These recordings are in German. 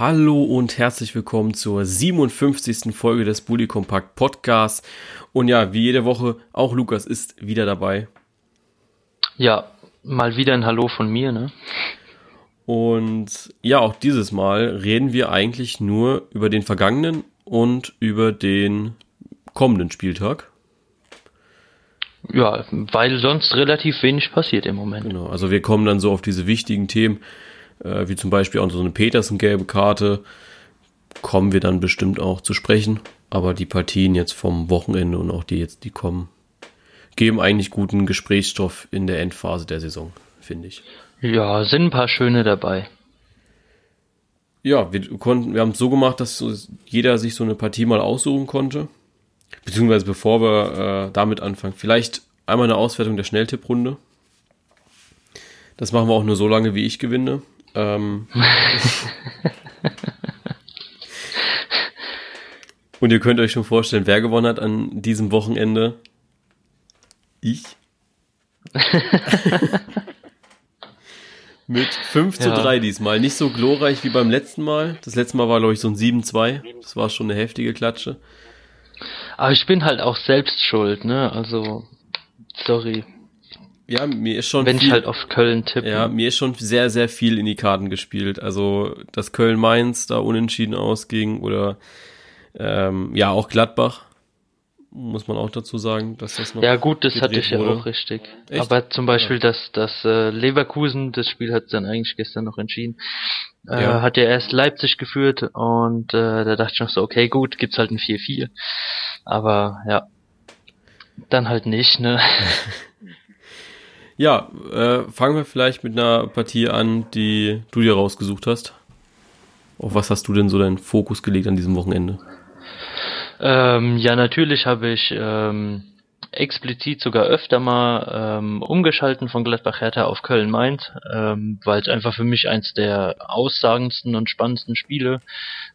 Hallo und herzlich willkommen zur 57. Folge des Bully Compact Podcasts. Und ja, wie jede Woche, auch Lukas ist wieder dabei. Ja, mal wieder ein Hallo von mir, ne? Und ja, auch dieses Mal reden wir eigentlich nur über den vergangenen und über den kommenden Spieltag. Ja, weil sonst relativ wenig passiert im Moment. Genau, also wir kommen dann so auf diese wichtigen Themen, äh, wie zum Beispiel auch so eine Petersen-gelbe Karte, kommen wir dann bestimmt auch zu sprechen. Aber die Partien jetzt vom Wochenende und auch die jetzt, die kommen, geben eigentlich guten Gesprächsstoff in der Endphase der Saison, finde ich. Ja, sind ein paar schöne dabei. Ja, wir konnten, wir haben es so gemacht, dass jeder sich so eine Partie mal aussuchen konnte. Beziehungsweise bevor wir äh, damit anfangen, vielleicht einmal eine Auswertung der Schnelltipprunde. Das machen wir auch nur so lange, wie ich gewinne. Ähm Und ihr könnt euch schon vorstellen, wer gewonnen hat an diesem Wochenende. Ich. Mit 5 zu 3 diesmal. Nicht so glorreich wie beim letzten Mal. Das letzte Mal war, glaube ich, so ein 7-2. Das war schon eine heftige Klatsche. Aber ich bin halt auch selbst schuld, ne? Also, sorry. Ja, mir ist schon Wenn viel, ich halt auf Köln tippe. Ja, mir ist schon sehr, sehr viel in die Karten gespielt. Also, dass Köln-Mainz da unentschieden ausging oder ähm, ja, auch Gladbach. Muss man auch dazu sagen, dass das noch. Ja, gut, das hatte ich ja wurde. auch richtig. Echt? Aber zum Beispiel das, das äh, Leverkusen, das Spiel hat dann eigentlich gestern noch entschieden. Äh, Ja. Hat ja erst Leipzig geführt und äh, da dachte ich noch so, okay, gut, gibt's halt ein 4-4. Aber ja, dann halt nicht, ne? Ja, äh, fangen wir vielleicht mit einer Partie an, die du dir rausgesucht hast. Auf was hast du denn so deinen Fokus gelegt an diesem Wochenende? Ähm, ja, natürlich habe ich ähm, explizit sogar öfter mal ähm, umgeschalten von Gladbach Hertha auf Köln Mainz, ähm, weil es einfach für mich eins der aussagendsten und spannendsten Spiele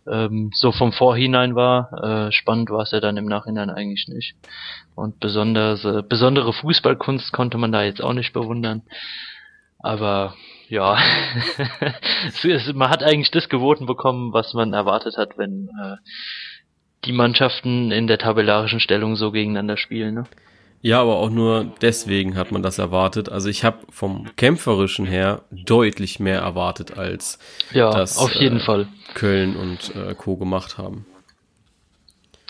ähm, so vom Vorhinein war. Äh, spannend war es ja dann im Nachhinein eigentlich nicht. Und besonders äh, besondere Fußballkunst konnte man da jetzt auch nicht bewundern. Aber ja, man hat eigentlich das geboten bekommen, was man erwartet hat, wenn äh, die Mannschaften in der tabellarischen Stellung so gegeneinander spielen. Ne? Ja, aber auch nur deswegen hat man das erwartet. Also ich habe vom kämpferischen her deutlich mehr erwartet, als Ja, das auf jeden äh, Fall. Köln und äh, Co. gemacht haben.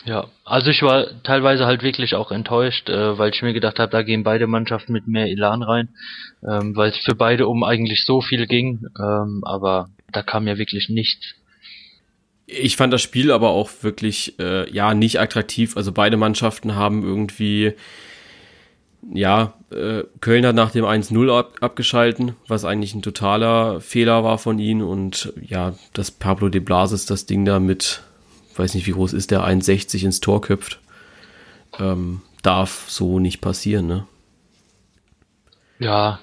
Ja, also ich war teilweise halt wirklich auch enttäuscht, äh, weil ich mir gedacht habe, da gehen beide Mannschaften mit mehr Elan rein, ähm, weil es für beide um eigentlich so viel ging, ähm, aber da kam ja wirklich nichts. Ich fand das Spiel aber auch wirklich, äh, ja, nicht attraktiv. Also beide Mannschaften haben irgendwie, ja, äh, Köln hat nach dem 1-0 ab, abgeschalten, was eigentlich ein totaler Fehler war von ihnen. Und ja, dass Pablo de Blasis das Ding da mit, weiß nicht wie groß ist der, 1,60 ins Tor köpft, ähm, darf so nicht passieren, ne? Ja,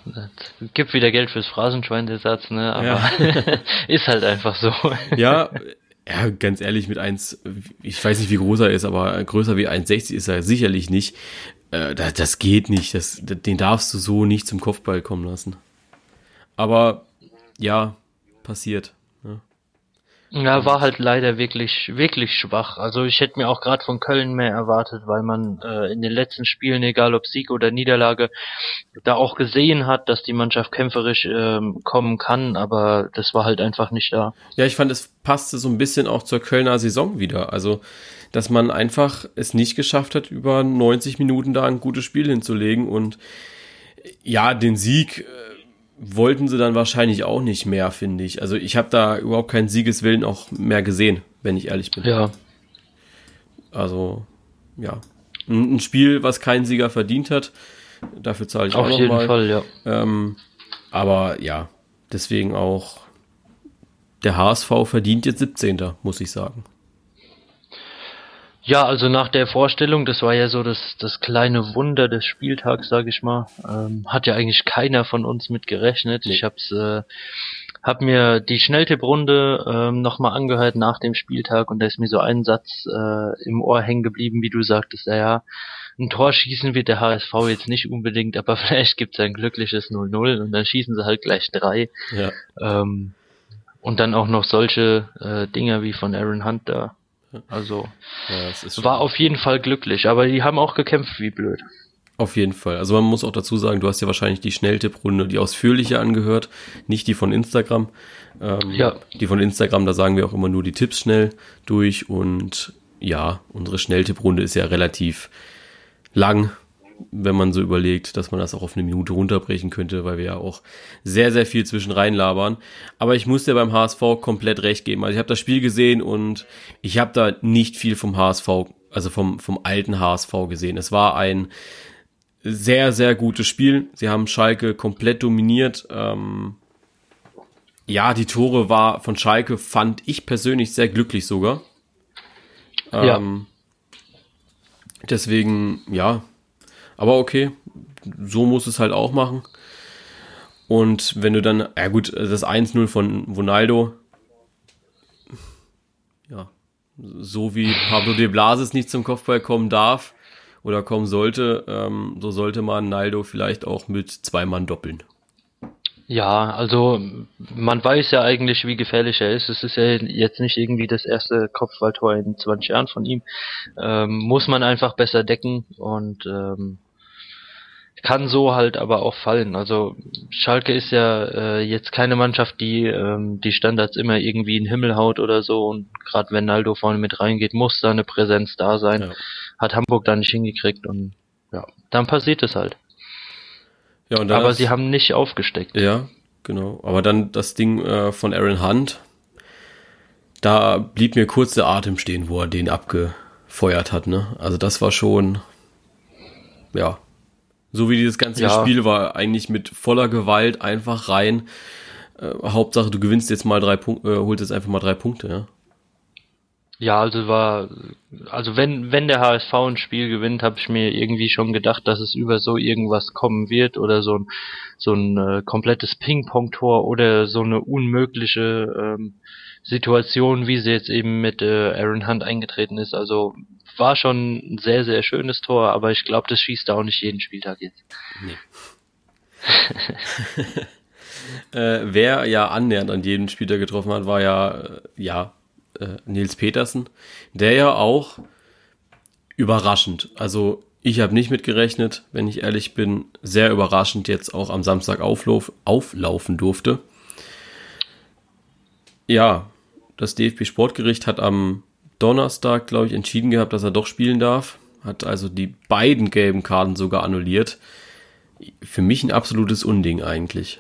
es gibt wieder Geld fürs Phrasenschwein, der Satz, ne? Aber Ja. ist halt einfach so. Ja, ja, ganz ehrlich, mit 1, ich weiß nicht, wie groß er ist, aber größer wie 1,60 ist er sicherlich nicht. Äh, das, das geht nicht. Das, den darfst du so nicht zum Kopfball kommen lassen. Aber ja, passiert. Ne? Ja, war halt leider wirklich, wirklich schwach. Also ich hätte mir auch gerade von Köln mehr erwartet, weil man äh, in den letzten Spielen, egal ob Sieg oder Niederlage, da auch gesehen hat, dass die Mannschaft kämpferisch ähm, kommen kann, aber das war halt einfach nicht da. Ja, ich fand, es passte so ein bisschen auch zur Kölner Saison wieder. Also, dass man einfach es nicht geschafft hat, über 90 Minuten da ein gutes Spiel hinzulegen und ja, den Sieg äh, wollten sie dann wahrscheinlich auch nicht mehr, finde ich. Also ich habe da überhaupt keinen Siegeswillen auch mehr gesehen, wenn ich ehrlich bin. Ja, Also, ja. Ein, Spiel, was kein Sieger verdient hat. Dafür zahle ich auf auch noch jeden mal. Fall, ja. Ähm, aber ja, deswegen auch der HSV verdient jetzt 17. muss ich sagen. Ja, also nach der Vorstellung, das war ja so das, das kleine Wunder des Spieltags, sage ich mal, ähm, hat ja eigentlich keiner von uns mit gerechnet. Nee. Ich hab's, äh, hab mir die Schnelltipprunde ähm, nochmal angehört nach dem Spieltag und da ist mir so ein Satz äh, im Ohr hängen geblieben, wie du sagtest, ja, ja, ein Tor schießen wird der HSV jetzt nicht unbedingt, aber vielleicht gibt's ein glückliches 0-0 und dann schießen sie halt gleich drei. Ja. Ähm, Und dann auch noch solche äh, Dinger wie von Aaron Hunt da. Also ja, war auf jeden Fall glücklich, aber die haben auch gekämpft wie blöd. Auf jeden Fall. Also man muss auch dazu sagen, du hast ja wahrscheinlich die Schnelltipprunde, die ausführliche angehört, nicht die von Instagram. Ähm, ja. Die von Instagram, da sagen wir auch immer nur die Tipps schnell durch und ja, unsere Schnelltipprunde ist ja relativ lang, wenn man so überlegt, dass man das auch auf eine Minute runterbrechen könnte, weil wir ja auch sehr, sehr viel zwischen labern. Aber ich muss dir beim HSV komplett recht geben. Also ich habe das Spiel gesehen und ich habe da nicht viel vom HSV, also vom, vom alten HSV gesehen. Es war ein sehr, sehr gutes Spiel. Sie haben Schalke komplett dominiert. Ähm, ja, die Tore war von Schalke, fand ich persönlich sehr glücklich sogar. Ähm, ja. Deswegen, ja. Aber okay, so muss es halt auch machen. Und wenn du dann, ja gut, das 1-0 von Ronaldo, ja, so wie Pablo de Blasis nicht zum Kopfball kommen darf oder kommen sollte, ähm, so sollte man Naldo vielleicht auch mit zwei Mann doppeln. Ja, also man weiß ja eigentlich, wie gefährlich er ist. Es ist ja jetzt nicht irgendwie das erste Kopfballtor in 20 Jahren von ihm. Ähm, muss man einfach besser decken und ähm, kann so halt aber auch fallen. Also Schalke ist ja äh, jetzt keine Mannschaft, die ähm, die Standards immer irgendwie in den Himmel haut oder so. Und gerade wenn Naldo vorne mit reingeht, muss da eine Präsenz da sein. Ja. Hat Hamburg da nicht hingekriegt und ja, dann passiert es halt. Ja, und Aber sie haben nicht aufgesteckt. Ja, genau. Aber dann das Ding äh, von Aaron Hunt, da blieb mir kurz der Atem stehen, wo er den abgefeuert hat. Ne? Also das war schon, ja, so wie dieses ganze ja. Spiel war, eigentlich mit voller Gewalt einfach rein. Äh, Hauptsache, du gewinnst jetzt mal drei Punkte, äh, holst jetzt einfach mal drei Punkte, ja. Ja, also war, also wenn, wenn der HSV ein Spiel gewinnt, habe ich mir irgendwie schon gedacht, dass es über so irgendwas kommen wird oder so ein, so ein äh, komplettes Ping-Pong-Tor oder so eine unmögliche ähm, Situation, wie sie jetzt eben mit äh, Aaron Hunt eingetreten ist. Also war schon ein sehr, sehr schönes Tor, aber ich glaube, das schießt auch nicht jeden Spieltag jetzt. Nee. äh, wer ja annähernd an jeden Spieler getroffen hat, war ja, äh, ja, äh, Nils Petersen, der ja auch überraschend, also ich habe nicht mitgerechnet, wenn ich ehrlich bin, sehr überraschend jetzt auch am Samstag auflauf, auflaufen durfte. Ja, das DFB Sportgericht hat am Donnerstag, glaube ich, entschieden gehabt, dass er doch spielen darf. Hat also die beiden gelben Karten sogar annulliert. Für mich ein absolutes Unding eigentlich.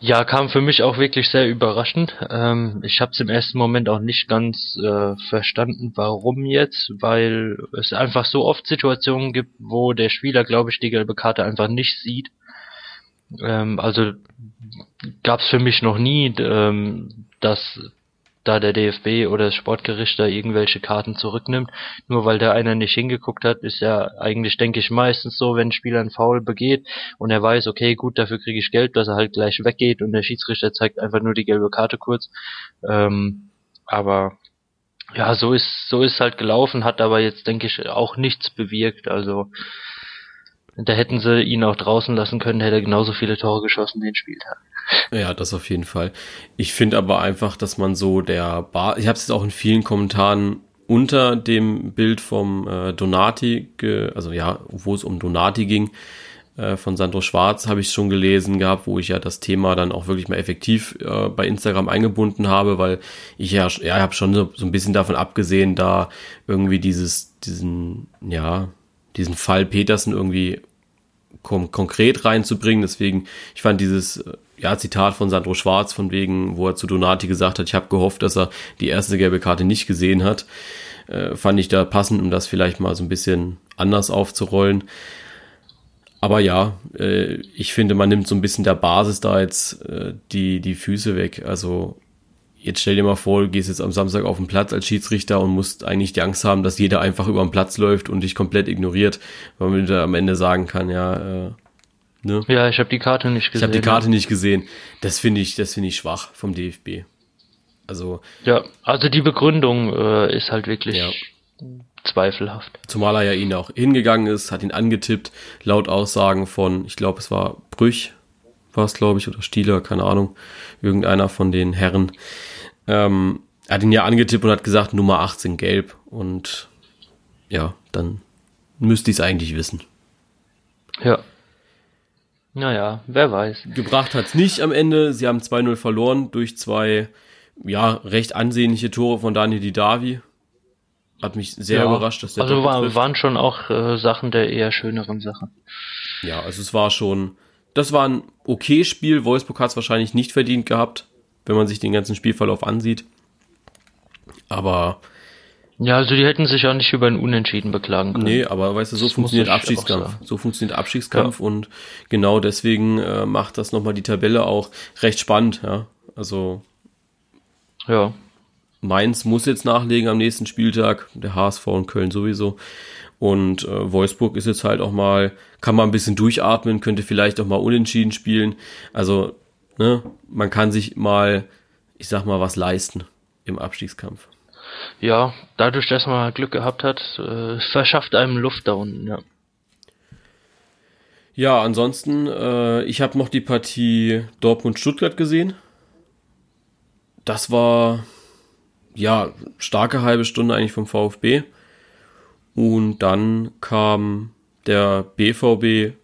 Ja, kam für mich auch wirklich sehr überraschend. Ähm, ich habe es im ersten Moment auch nicht ganz äh, verstanden, warum jetzt, weil es einfach so oft Situationen gibt, wo der Spieler, glaube ich, die gelbe Karte einfach nicht sieht. Ähm, also gab es für mich noch nie, ähm, dass da der DFB oder das Sportgericht da irgendwelche Karten zurücknimmt, nur weil der einer nicht hingeguckt hat, ist ja eigentlich, denke ich, meistens so, wenn ein Spieler einen Foul begeht und er weiß, okay, gut, dafür kriege ich Geld, dass er halt gleich weggeht und der Schiedsrichter zeigt einfach nur die gelbe Karte kurz. Ähm, aber ja, so ist so ist halt gelaufen, hat aber jetzt, denke ich, auch nichts bewirkt. Also da hätten sie ihn auch draußen lassen können, hätte er genauso viele Tore geschossen den Spieltag. Ja, das auf jeden Fall. Ich finde aber einfach, dass man so der Bar, ich habe es jetzt auch in vielen Kommentaren unter dem Bild vom äh, Donati, also ja, wo es um Donati ging, äh, von Sandro Schwarz, habe ich schon gelesen gehabt, wo ich ja das Thema dann auch wirklich mal effektiv äh, bei Instagram eingebunden habe, weil ich ja, ja, habe schon so, so ein bisschen davon abgesehen, da irgendwie dieses, diesen, ja, diesen Fall Petersen irgendwie konkret reinzubringen. Deswegen, ich fand dieses äh, ja, Zitat von Sandro Schwarz, von wegen, wo er zu Donati gesagt hat, ich habe gehofft, dass er die erste gelbe Karte nicht gesehen hat, äh, fand ich da passend, um das vielleicht mal so ein bisschen anders aufzurollen. Aber ja, äh, ich finde, man nimmt so ein bisschen der Basis da jetzt äh, die, die Füße weg. Also jetzt stell dir mal vor, du gehst jetzt am Samstag auf den Platz als Schiedsrichter und musst eigentlich die Angst haben, dass jeder einfach über den Platz läuft und dich komplett ignoriert, weil man da am Ende sagen kann, ja, äh, ne? Ja, ich habe die Karte nicht gesehen. Ich habe die Karte nicht gesehen. Das finde ich, das finde ich schwach vom DFB. Also ja, also die Begründung äh, ist halt wirklich ja. zweifelhaft. Zumal er ja ihn auch hingegangen ist, hat ihn angetippt, laut Aussagen von, ich glaube, es war Brüch, war es, glaube ich, oder Stieler, keine Ahnung, irgendeiner von den Herren. Ähm, er hat ihn ja angetippt und hat gesagt, Nummer 18 gelb. Und ja, dann müsste ich es eigentlich wissen. Ja. Naja, wer weiß. Gebracht hat's nicht am Ende. Sie haben 2-0 verloren durch zwei, ja, recht ansehnliche Tore von Daniel Didavi. Hat mich sehr Ja, überrascht, dass der Also war, waren schon auch äh, Sachen der eher schöneren Sachen. Ja, also es war schon, das war ein okay Spiel. Wolfsburg hat es wahrscheinlich nicht verdient gehabt, wenn man sich den ganzen Spielverlauf ansieht. Aber Ja, also die hätten sich auch nicht über ein Unentschieden beklagen können. nee, aber weißt du, so Das funktioniert Abstiegskampf. So funktioniert Abstiegskampf und genau deswegen äh, macht das nochmal die Tabelle auch recht spannend, ja. Also Ja. Mainz muss jetzt nachlegen am nächsten Spieltag, der HSV und Köln sowieso. Und äh, Wolfsburg ist jetzt halt auch mal, kann mal ein bisschen durchatmen, könnte vielleicht auch mal unentschieden spielen. Also, ne, man kann sich mal, ich sag mal, was leisten im Abstiegskampf. Ja, dadurch, dass man Glück gehabt hat, äh, verschafft einem Luft da unten, ja. Ja, ansonsten, äh, ich habe noch die Partie Dortmund-Stuttgart gesehen. Das war, ja, starke halbe Stunde eigentlich vom VfB. Und dann kam der BVB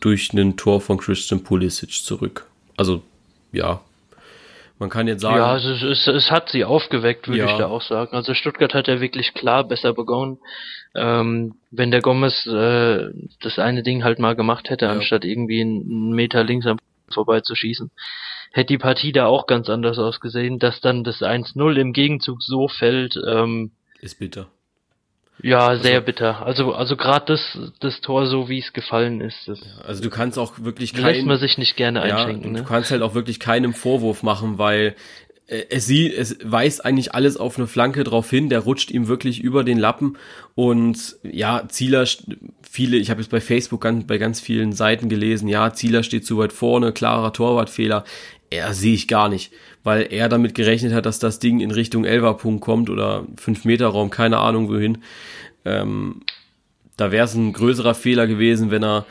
durch ein Tor von Christian Pulisic zurück. Also, ja, man kann jetzt sagen, Ja, es, es, es hat sie aufgeweckt, würde Ja. ich da auch sagen. Also Stuttgart hat ja wirklich klar besser begonnen. Ähm, wenn der Gomez äh, das eine Ding halt mal gemacht hätte, Ja. anstatt irgendwie einen Meter links am vorbeizuschießen, hätte die Partie da auch ganz anders ausgesehen. Dass dann das 1-0 im Gegenzug so fällt, ähm, ist bitter. Ja, sehr bitter. Also also gerade das, das Tor, so wie es gefallen ist, das Also du kannst auch wirklich lässt kein, man sich nicht gerne Ja, einschenken. du ne? kannst halt auch wirklich keinem Vorwurf machen, weil äh, es sieht, es weist eigentlich alles auf eine Flanke drauf hin, der rutscht ihm wirklich über den Lappen und ja, Zieler, viele, ich habe jetzt bei Facebook ganz, bei ganz vielen Seiten gelesen, ja, Zieler steht zu weit vorne, klarer Torwartfehler. Er sehe ich gar nicht, weil er damit gerechnet hat, dass das Ding in Richtung Elferpunkt kommt oder 5 Meter Raum, keine Ahnung wohin. Ähm, da wäre es ein größerer Fehler gewesen, wenn er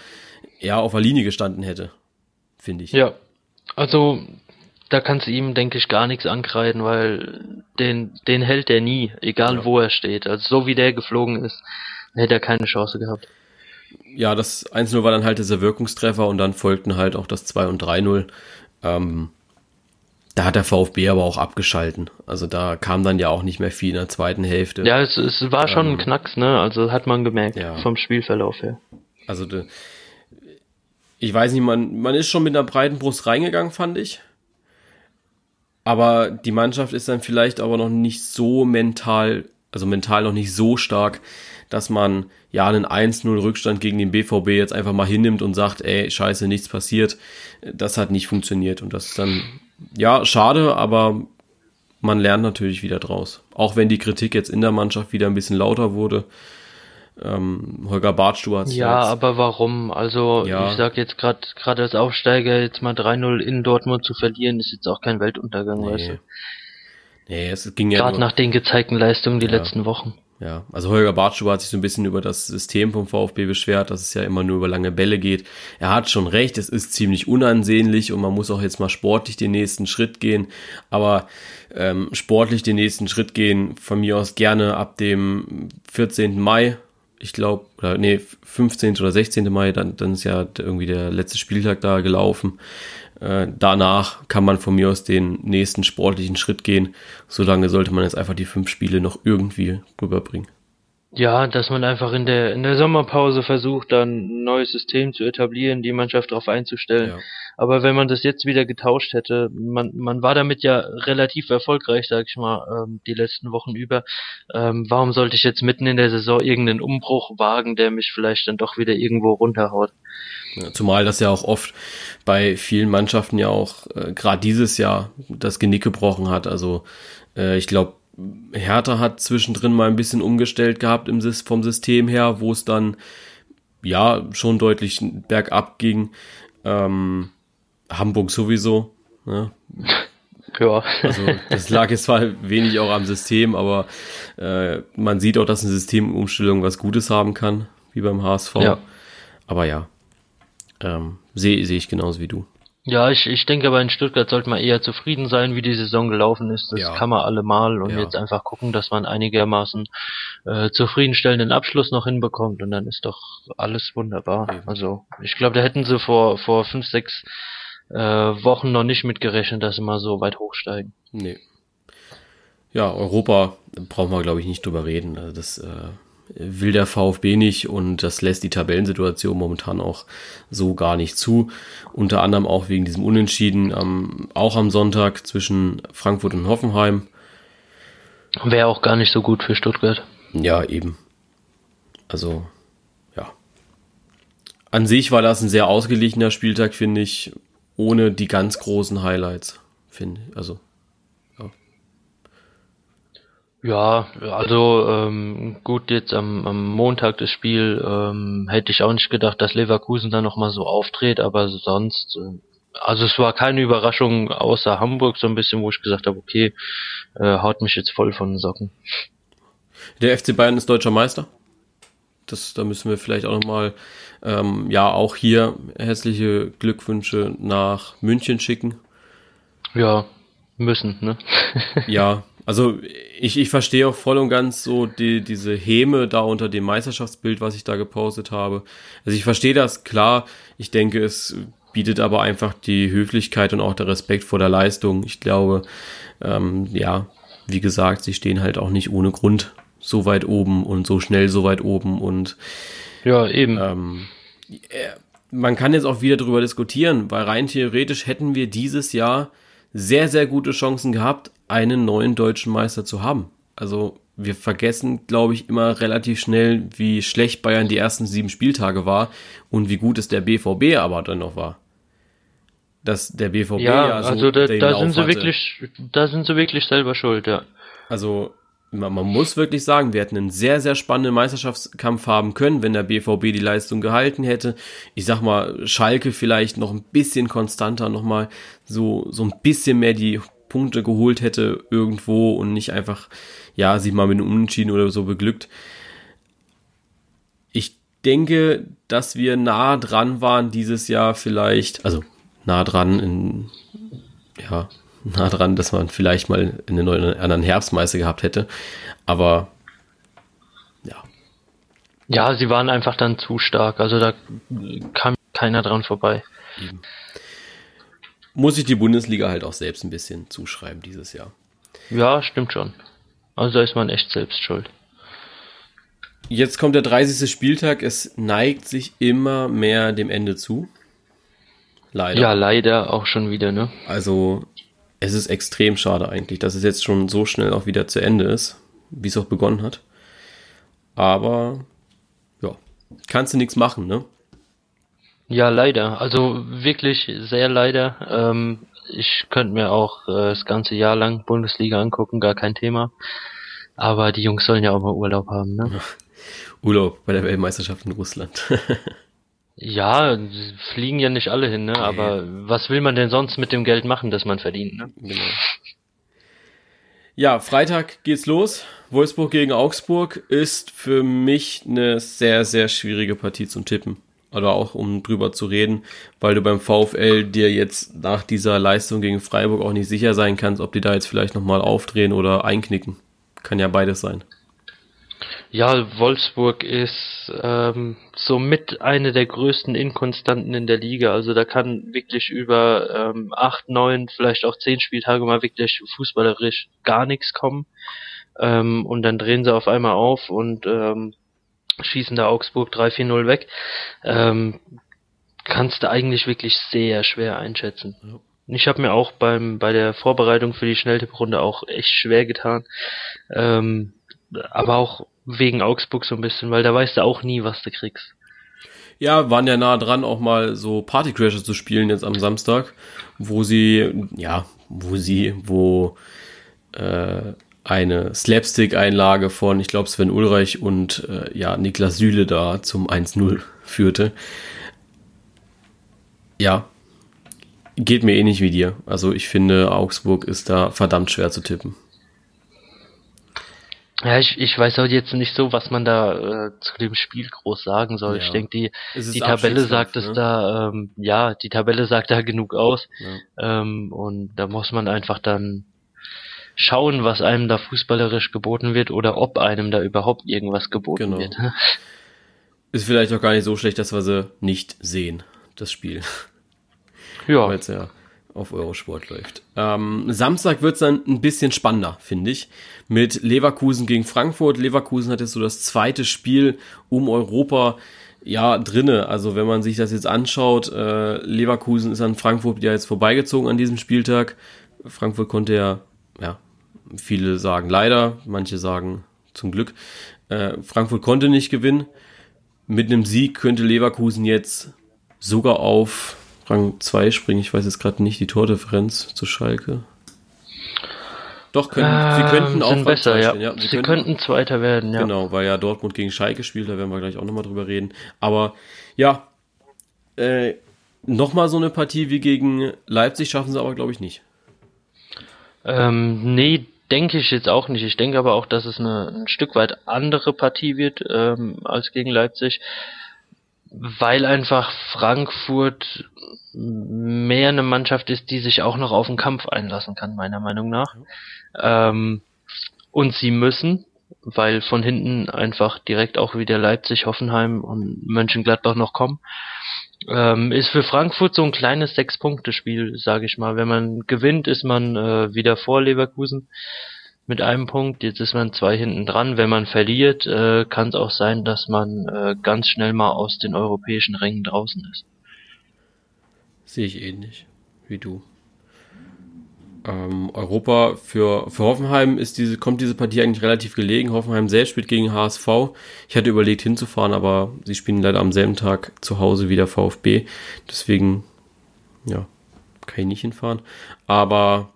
ja auf der Linie gestanden hätte, finde ich. Ja, also da kannst du ihm, denke ich, gar nichts ankreiden, weil den, den hält er nie, egal Ja. wo er steht. Also so wie der geflogen ist, hätte er keine Chance gehabt. ja, das 1-0 war dann halt dieser Wirkungstreffer und dann folgten halt auch das 2 und 3-0. Ähm, da hat der VfB aber auch abgeschalten. Also da kam dann ja auch nicht mehr viel in der zweiten Hälfte. Ja, es, es war schon Ähm, ein Knacks, ne? Also hat man gemerkt ja. vom Spielverlauf her. Also de, ich weiß nicht, man, man ist schon mit einer breiten Brust reingegangen, fand ich. Aber die Mannschaft ist dann vielleicht aber noch nicht so mental, also mental noch nicht so stark, dass man ja einen 1-0 Rückstand gegen den BVB jetzt einfach mal hinnimmt und sagt, ey, scheiße, nichts passiert. Das hat nicht funktioniert und das ist dann, ja, schade, aber man lernt natürlich wieder draus. Auch wenn die Kritik jetzt in der Mannschaft wieder ein bisschen lauter wurde. Ähm, Holger Bartstuhl hat Ja, jetzt, aber warum? Also Ja. ich sag jetzt gerade gerade als Aufsteiger jetzt mal 3-0 in Dortmund zu verlieren, ist jetzt auch kein Weltuntergang, weißt Nee. du. Nee, es ging ja Gerade nach den gezeigten Leistungen die Ja. letzten Wochen. Ja. Also Holger Bartstuhl hat sich so ein bisschen über das System vom VfB beschwert, dass es ja immer nur über lange Bälle geht. Er hat schon recht, es ist ziemlich unansehnlich und man muss auch jetzt mal sportlich den nächsten Schritt gehen. Aber ähm, sportlich den nächsten Schritt gehen, von mir aus gerne ab dem 14. Mai. Ich glaube, oder nee, 15. oder 16. Mai, dann, dann ist ja irgendwie der letzte Spieltag da gelaufen. Äh, danach kann man von mir aus den nächsten sportlichen Schritt gehen. Solange sollte man jetzt einfach die fünf Spiele noch irgendwie rüberbringen. Ja, dass man einfach in der in der Sommerpause versucht, dann ein neues System zu etablieren, die Mannschaft darauf einzustellen. Ja. Aber wenn man das jetzt wieder getauscht hätte, man, man war damit ja relativ erfolgreich, sag ich mal, ähm, die letzten Wochen über. Ähm, warum sollte ich jetzt mitten in der Saison irgendeinen Umbruch wagen, der mich vielleicht dann doch wieder irgendwo runterhaut? Zumal das ja auch oft bei vielen Mannschaften ja auch äh, gerade dieses Jahr das Genick gebrochen hat. Also äh, ich glaube, Hertha hat zwischendrin mal ein bisschen umgestellt gehabt im, vom System her, wo es dann ja schon deutlich bergab ging. Ähm, Hamburg sowieso. Ne? Ja. Also das lag jetzt zwar wenig auch am System, aber äh, man sieht auch, dass eine Systemumstellung was Gutes haben kann, wie beim HSV. Ja. Aber ja, ähm, sehe sehe ich genauso wie du. Ja, ich, ich denke aber in Stuttgart sollte man eher zufrieden sein, wie die Saison gelaufen ist. Das Ja. kann man allemal und Ja. jetzt einfach gucken, dass man einigermaßen äh, zufriedenstellenden Abschluss noch hinbekommt und dann ist doch alles wunderbar. Also ich glaube, da hätten sie vor vor fünf, sechs äh, Wochen noch nicht mitgerechnet, dass sie mal so weit hochsteigen. Nee. Ja, Europa brauchen wir, glaube ich, nicht drüber reden. Also das äh, will der VfB nicht und das lässt die Tabellensituation momentan auch so gar nicht zu. Unter anderem auch wegen diesem Unentschieden, am, auch am Sonntag zwischen Frankfurt und Hoffenheim. Wäre auch gar nicht so gut für Stuttgart. Ja, eben. Also, ja. An sich war das ein sehr ausgeglichener Spieltag, finde ich, ohne die ganz großen Highlights, finde ich. Also, Ja, also ähm, gut, jetzt am, am Montag das Spiel ähm, hätte ich auch nicht gedacht, dass Leverkusen da nochmal so auftritt, aber sonst, äh, also es war keine Überraschung außer Hamburg, so ein bisschen, wo ich gesagt habe, okay, äh, haut mich jetzt voll von den Socken. Der FC Bayern ist deutscher Meister. Das, da müssen wir vielleicht auch nochmal, ähm, ja, auch hier herzliche Glückwünsche nach München schicken. Ja, müssen, ne? Ja, also ich, ich verstehe auch voll und ganz so die, diese Häme da unter dem Meisterschaftsbild, was ich da gepostet habe. Also ich verstehe das klar. Ich denke, es bietet aber einfach die Höflichkeit und auch der Respekt vor der Leistung. Ich glaube, ähm, ja, wie gesagt, sie stehen halt auch nicht ohne Grund so weit oben und so schnell so weit oben und ja, eben. ähm, äh, man kann jetzt auch wieder darüber diskutieren, weil rein theoretisch hätten wir dieses Jahr sehr, sehr gute Chancen gehabt, einen neuen deutschen Meister zu haben. Also wir vergessen, glaube ich, immer relativ schnell, wie schlecht Bayern die ersten sieben Spieltage war und wie gut es der BVB aber dann noch war. Dass der BVB ja, so also da, da sind sie wirklich, da sind sie wirklich selber schuld, ja. Also man, muss wirklich sagen, wir hätten einen sehr, sehr spannenden Meisterschaftskampf haben können, wenn der BVB die Leistung gehalten hätte. Ich sag mal, Schalke vielleicht noch ein bisschen konstanter, nochmal so, so ein bisschen mehr die Punkte geholt hätte irgendwo und nicht einfach, ja, sich mal mit einem Unentschieden oder so beglückt. Ich denke, dass wir nah dran waren dieses Jahr vielleicht, also nah dran in, ja, nah dran, dass man vielleicht mal einen neuen, anderen Herbstmeister gehabt hätte. Aber ja, Ja, sie waren einfach dann zu stark, also da kam keiner dran vorbei. muss ich die Bundesliga halt auch selbst ein bisschen zuschreiben dieses Jahr. Ja, stimmt schon. Also da ist man echt selbst schuld. Jetzt kommt der 30. Spieltag. Es neigt sich immer mehr dem Ende zu. Leider. Ja, leider auch schon wieder, ne? Also es ist extrem schade eigentlich, dass es jetzt schon so schnell auch wieder zu Ende ist, wie es auch begonnen hat. Aber ja, kannst du nichts machen, ne? Ja, leider. Also wirklich sehr leider. Ähm, ich könnte mir auch äh, das ganze Jahr lang Bundesliga angucken, gar kein Thema. Aber die Jungs sollen ja auch mal Urlaub haben, ne? Urlaub bei der Weltmeisterschaft in Russland. Ja, sie fliegen ja nicht alle hin, ne? Aber was will man denn sonst mit dem Geld machen, das man verdient, ne? Genau. Ja, Freitag geht's los. Wolfsburg gegen Augsburg ist für mich eine sehr, sehr schwierige Partie zum Tippen. Oder auch um drüber zu reden, weil du beim VfL dir jetzt nach dieser Leistung gegen Freiburg auch nicht sicher sein kannst, ob die da jetzt vielleicht nochmal aufdrehen oder einknicken. Kann ja beides sein. Ja, Wolfsburg ist ähm, somit eine der größten Inkonstanten in der Liga. Also da kann wirklich über ähm, acht, neun, vielleicht auch zehn Spieltage mal wirklich fußballerisch gar nichts kommen. Ähm, und dann drehen sie auf einmal auf und ähm, schießen da Augsburg 3-4-0 weg. Ähm, kannst du eigentlich wirklich sehr schwer einschätzen. Ich habe mir auch beim bei der Vorbereitung für die Schnelltipprunde auch echt schwer getan. Ähm, aber auch wegen Augsburg so ein bisschen, weil da weißt du auch nie, was du kriegst. Ja, waren ja nah dran, auch mal so Partycrasher zu spielen jetzt am Samstag, wo sie, ja, wo sie, wo äh, eine Slapstick-Einlage von, ich glaube, Sven Ulreich und äh, ja, Niklas Süle da zum 1-0 führte. Ja, geht mir ähnlich wie dir. Also ich finde, Augsburg ist da verdammt schwer zu tippen. Ja, ich, ich weiß auch jetzt nicht so, was man da äh, zu dem Spiel groß sagen soll. Ja. Ich denke, die, die Tabelle sagt es ne? da, ähm, ja, die Tabelle sagt da genug aus. Ja. Ähm, und da muss man einfach dann schauen, was einem da fußballerisch geboten wird oder ob einem da überhaupt irgendwas geboten genau. wird. Ist vielleicht auch gar nicht so schlecht, dass wir sie nicht sehen, das Spiel. Ja. Weil es ja auf Eurosport läuft. Ähm, Samstag wird es dann ein bisschen spannender, finde ich. Mit Leverkusen gegen Frankfurt. Leverkusen hat jetzt so das zweite Spiel um Europa ja drinne. Also wenn man sich das jetzt anschaut, äh, Leverkusen ist an Frankfurt ja jetzt vorbeigezogen an diesem Spieltag. Frankfurt konnte ja, ja, viele sagen leider, manche sagen zum Glück. Äh, Frankfurt konnte nicht gewinnen. Mit einem Sieg könnte Leverkusen jetzt sogar auf Rang 2 springen. Ich weiß jetzt gerade nicht die Tordifferenz zu Schalke. Doch, können, ähm, sie könnten auch besser, ja. ja. Sie, sie könnten, könnten, Zweiter werden, ja. Genau, weil ja Dortmund gegen Schalke spielt, da werden wir gleich auch nochmal drüber reden. Aber ja, äh, nochmal so eine Partie wie gegen Leipzig schaffen sie aber, glaube ich, nicht. Ähm, nee, denke ich jetzt auch nicht. Ich denke aber auch, dass es eine ein Stück weit andere Partie wird ähm, als gegen Leipzig, weil einfach Frankfurt mehr eine Mannschaft ist, die sich auch noch auf den Kampf einlassen kann, meiner Meinung nach. Ähm, und sie müssen, weil von hinten einfach direkt auch wieder Leipzig, Hoffenheim und Mönchengladbach noch kommen. Ähm, ist für Frankfurt so ein kleines Sechs-Punkte-Spiel, sage ich mal. Wenn man gewinnt, ist man äh, wieder vor Leverkusen mit einem Punkt. Jetzt ist man zwei hinten dran. Wenn man verliert, äh, kann es auch sein, dass man äh, ganz schnell mal aus den europäischen Rängen draußen ist. Sehe ich ähnlich wie du. Ähm, Europa für, für Hoffenheim ist diese, kommt diese Partie eigentlich relativ gelegen. Hoffenheim selbst spielt gegen HSV. Ich hatte überlegt hinzufahren, aber sie spielen leider am selben Tag zu Hause wie der VfB. Deswegen, ja, kann ich nicht hinfahren. Aber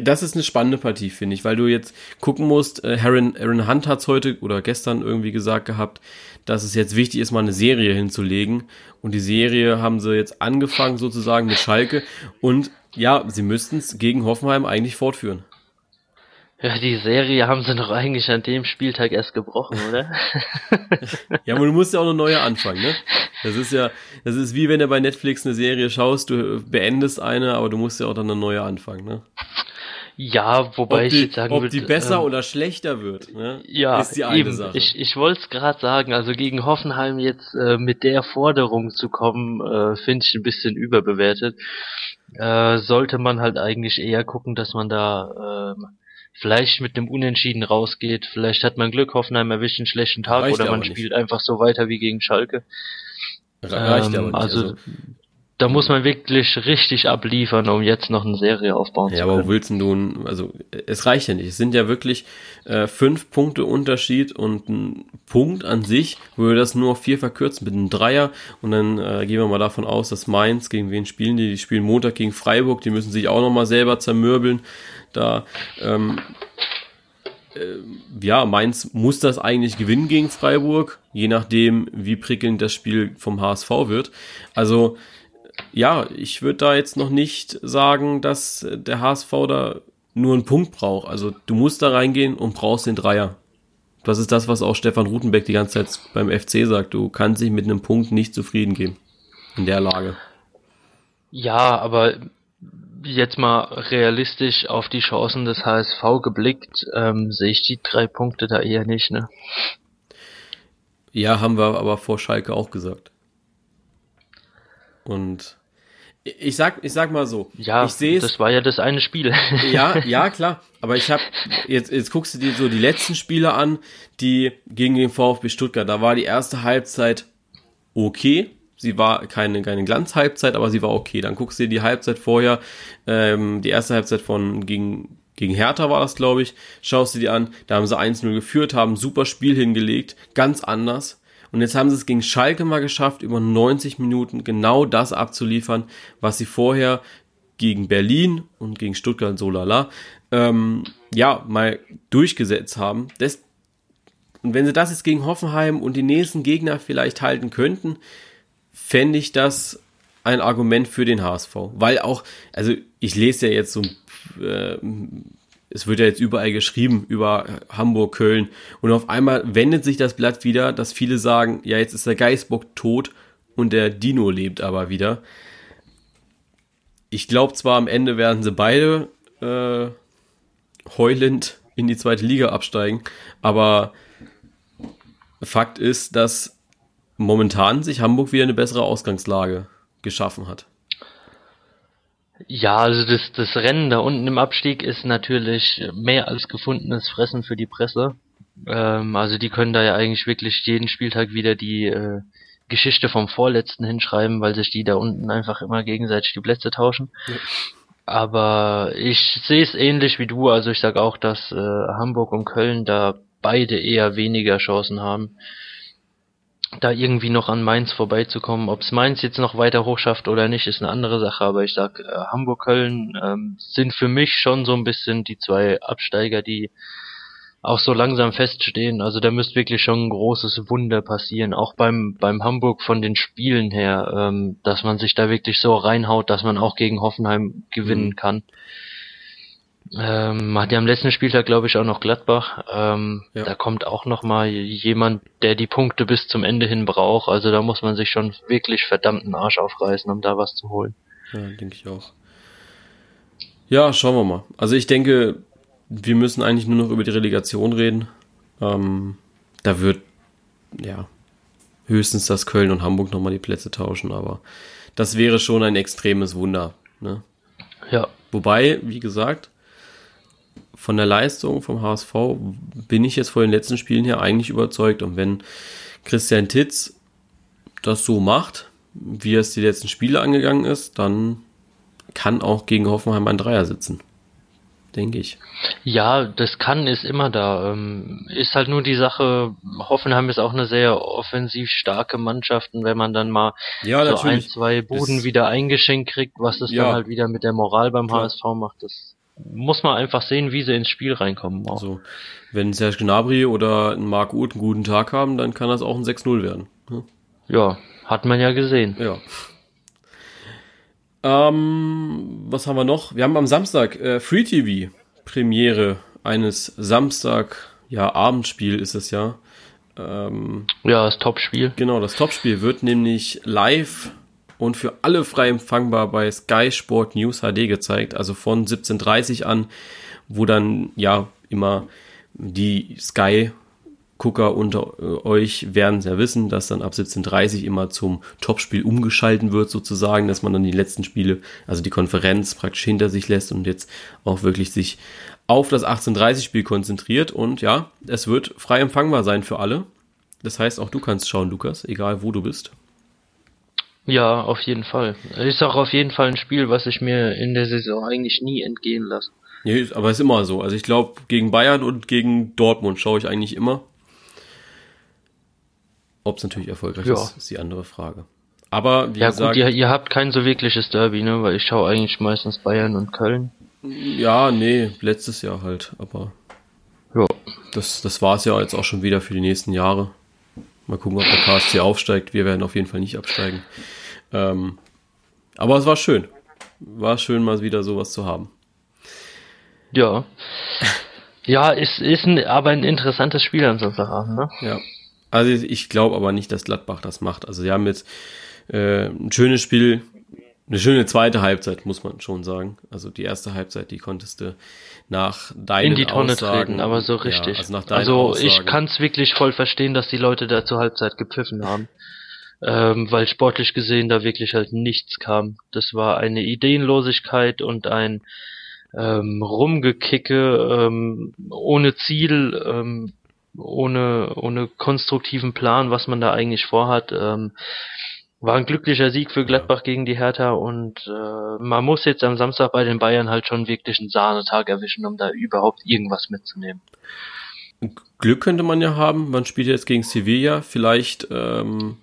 das ist eine spannende Partie, finde ich, weil du jetzt gucken musst, äh, Aaron, Aaron Hunt hat es heute oder gestern irgendwie gesagt gehabt, dass es jetzt wichtig ist, mal eine Serie hinzulegen. Und die Serie haben sie jetzt angefangen sozusagen mit Schalke. Und ja, sie müssten es gegen Hoffenheim eigentlich fortführen. Ja, die Serie haben sie doch eigentlich an dem Spieltag erst gebrochen, oder? ja, aber du musst ja auch eine neue anfangen, ne? Das ist ja, das ist wie wenn du bei Netflix eine Serie schaust, du beendest eine, aber du musst ja auch dann eine neue anfangen, ne? Ja, wobei die, ich jetzt sagen ob würde, die besser ähm, oder schlechter wird, ne? Ja, ist die eine eben. Sache. Ich, ich wollte es gerade sagen, also gegen Hoffenheim jetzt äh, mit der Forderung zu kommen, äh, finde ich ein bisschen überbewertet. Äh, sollte man halt eigentlich eher gucken, dass man da äh, vielleicht mit einem Unentschieden rausgeht. Vielleicht hat man Glück, Hoffenheim erwischt einen schlechten Tag Reicht oder man spielt einfach so weiter wie gegen Schalke. Reicht ähm, aber nicht. Also, also da muss man wirklich richtig abliefern, um jetzt noch eine Serie aufbauen ja, zu können. Ja, aber wo willst du, also es reicht ja nicht. Es sind ja wirklich äh, fünf Punkte Unterschied und ein Punkt an sich, wo wir das nur auf vier verkürzen mit einem Dreier und dann äh, gehen wir mal davon aus, dass Mainz, gegen wen spielen die? Die spielen Montag gegen Freiburg, die müssen sich auch nochmal selber zermürbeln. Da ähm, äh, ja, Mainz muss das eigentlich gewinnen gegen Freiburg, je nachdem, wie prickelnd das Spiel vom HSV wird. Also ja, ich würde da jetzt noch nicht sagen, dass der HSV da nur einen Punkt braucht. Also du musst da reingehen und brauchst den Dreier. Das ist das, was auch Stefan Rutenbeck die ganze Zeit beim FC sagt. Du kannst dich mit einem Punkt nicht zufrieden geben in der Lage. Ja, aber jetzt mal realistisch auf die Chancen des HSV geblickt, ähm, sehe ich die drei Punkte da eher nicht, ne? Ja, haben wir aber vor Schalke auch gesagt. Und ich sag, ich sag mal so. Ja, ich sehe das war ja das eine Spiel. Ja, ja, klar. Aber ich habe jetzt, jetzt guckst du dir so die letzten Spiele an, die gegen den VfB Stuttgart. Da war die erste Halbzeit okay. Sie war keine, keine Glanzhalbzeit, aber sie war okay. Dann guckst du dir die Halbzeit vorher, ähm, die erste Halbzeit von gegen, gegen Hertha war das, glaube ich. Schaust du dir an, da haben sie 1-0 geführt, haben ein super Spiel hingelegt, ganz anders. Und jetzt haben sie es gegen Schalke mal geschafft, über 90 Minuten genau das abzuliefern, was sie vorher gegen Berlin und gegen Stuttgart so lala, ähm, ja, mal durchgesetzt haben. Das, und wenn sie das jetzt gegen Hoffenheim und die nächsten Gegner vielleicht halten könnten, fände ich das ein Argument für den HSV. Weil auch, also ich lese ja jetzt so äh, es wird ja jetzt überall geschrieben über Hamburg, Köln und auf einmal wendet sich das Blatt wieder, dass viele sagen, ja, jetzt ist der Geißbock tot und der Dino lebt aber wieder. Ich glaube zwar am Ende werden sie beide äh, heulend in die zweite Liga absteigen, aber Fakt ist, dass momentan sich Hamburg wieder eine bessere Ausgangslage geschaffen hat. Ja, also das, das Rennen da unten im Abstieg ist natürlich mehr als gefundenes Fressen für die Presse. Ähm, also die können da ja eigentlich wirklich jeden Spieltag wieder die äh, Geschichte vom vorletzten hinschreiben, weil sich die da unten einfach immer gegenseitig die Plätze tauschen. Ja. Aber ich sehe es ähnlich wie du. Also ich sage auch, dass äh, Hamburg und Köln da beide eher weniger Chancen haben da irgendwie noch an Mainz vorbeizukommen. Ob es Mainz jetzt noch weiter hochschafft oder nicht, ist eine andere Sache. Aber ich sag, äh, Hamburg, Köln ähm, sind für mich schon so ein bisschen die zwei Absteiger, die auch so langsam feststehen. Also da müsste wirklich schon ein großes Wunder passieren. Auch beim beim Hamburg von den Spielen her, ähm, dass man sich da wirklich so reinhaut, dass man auch gegen Hoffenheim gewinnen mhm. kann. Ähm, hat ja am letzten Spieltag, glaube ich, auch noch Gladbach. Ähm, ja. Da kommt auch noch mal jemand, der die Punkte bis zum Ende hin braucht. Also da muss man sich schon wirklich verdammten Arsch aufreißen, um da was zu holen. Ja, denke ich auch. Ja, schauen wir mal. Also ich denke, wir müssen eigentlich nur noch über die Relegation reden. Ähm, da wird, ja, höchstens, dass Köln und Hamburg nochmal die Plätze tauschen, aber das wäre schon ein extremes Wunder. Ne? Ja. Wobei, wie gesagt, von der Leistung vom HSV bin ich jetzt vor den letzten Spielen hier eigentlich überzeugt. Und wenn Christian Titz das so macht, wie es die letzten Spiele angegangen ist, dann kann auch gegen Hoffenheim ein Dreier sitzen. Denke ich. Ja, das kann ist immer da. Ähm, ist halt nur die Sache, Hoffenheim ist auch eine sehr offensiv starke Mannschaft und wenn man dann mal ja, so ein, zwei Boden ist, wieder eingeschenkt kriegt, was das ja, dann halt wieder mit der Moral beim klar. HSV macht, das muss man einfach sehen, wie sie ins Spiel reinkommen. Auch. Also, wenn Serge Gnabry oder ein Marc Uth einen guten Tag haben, dann kann das auch ein 6-0 werden. Hm? Ja, hat man ja gesehen. Ja. Ähm, was haben wir noch? Wir haben am Samstag äh, Free TV Premiere eines Samstag, ja, Abendspiel ist es ja. Ähm, ja, das Topspiel. Genau, das Topspiel wird nämlich live und für alle frei empfangbar bei Sky Sport News HD gezeigt, also von 17.30 an, wo dann ja immer die Sky Gucker unter äh, euch werden ja wissen, dass dann ab 17.30 immer zum Topspiel umgeschalten wird sozusagen, dass man dann die letzten Spiele, also die Konferenz praktisch hinter sich lässt und jetzt auch wirklich sich auf das 18.30 Spiel konzentriert und ja, es wird frei empfangbar sein für alle. Das heißt, auch du kannst schauen, Lukas, egal wo du bist. Ja, auf jeden Fall. Ist auch auf jeden Fall ein Spiel, was ich mir in der Saison eigentlich nie entgehen lasse. Nee, aber ist immer so. Also ich glaube, gegen Bayern und gegen Dortmund schaue ich eigentlich immer. Ob es natürlich erfolgreich ja. ist, ist die andere Frage. Aber wie ja, gesagt, gut, ihr, ihr habt kein so wirkliches Derby, ne? Weil ich schaue eigentlich meistens Bayern und Köln. Ja, nee, letztes Jahr halt, aber ja. das, das war es ja jetzt auch schon wieder für die nächsten Jahre. Mal gucken, ob der KSC aufsteigt. Wir werden auf jeden Fall nicht absteigen. Ähm, aber es war schön. War schön, mal wieder sowas zu haben. Ja. Ja, ist, ist ein, aber ein interessantes Spiel am Sonntagabend, ne? Ja. Also ich glaube aber nicht, dass Gladbach das macht. Also sie haben jetzt äh, ein schönes Spiel eine schöne zweite Halbzeit, muss man schon sagen. Also die erste Halbzeit, die konntest du nach deinen In die Tonne Aussagen, treten, aber so richtig. Ja, also nach deinen also Aussagen, ich kann es wirklich voll verstehen, dass die Leute da zur Halbzeit gepfiffen haben. Ähm, weil sportlich gesehen da wirklich halt nichts kam. Das war eine Ideenlosigkeit und ein ähm, Rumgekicke ähm, ohne Ziel, ähm, ohne, ohne konstruktiven Plan, was man da eigentlich vorhat. Ähm, war ein glücklicher Sieg für Gladbach gegen die Hertha und äh, man muss jetzt am Samstag bei den Bayern halt schon wirklich einen Sahnetag erwischen, um da überhaupt irgendwas mitzunehmen. Glück könnte man ja haben, man spielt jetzt gegen Sevilla, vielleicht, ähm,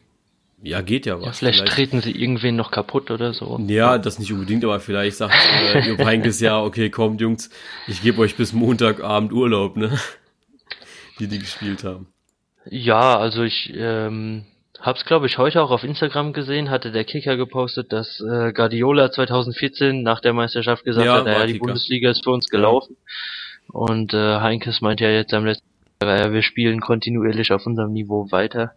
ja, geht ja was. Ja, vielleicht, vielleicht, treten sie irgendwen noch kaputt oder so. Ja, das nicht unbedingt, aber vielleicht sagt äh, Heynckes ja, okay, kommt Jungs, ich gebe euch bis Montagabend Urlaub, ne? Die, die gespielt haben. Ja, also ich, ähm, Hab's, glaube ich, heute auch auf Instagram gesehen, hatte der Kicker gepostet, dass äh, Guardiola 2014 nach der Meisterschaft gesagt ja, hat, naja, die Bundesliga ist für uns gelaufen. Und äh, Heinkes meint ja jetzt am letzten ja, wir spielen kontinuierlich auf unserem Niveau weiter.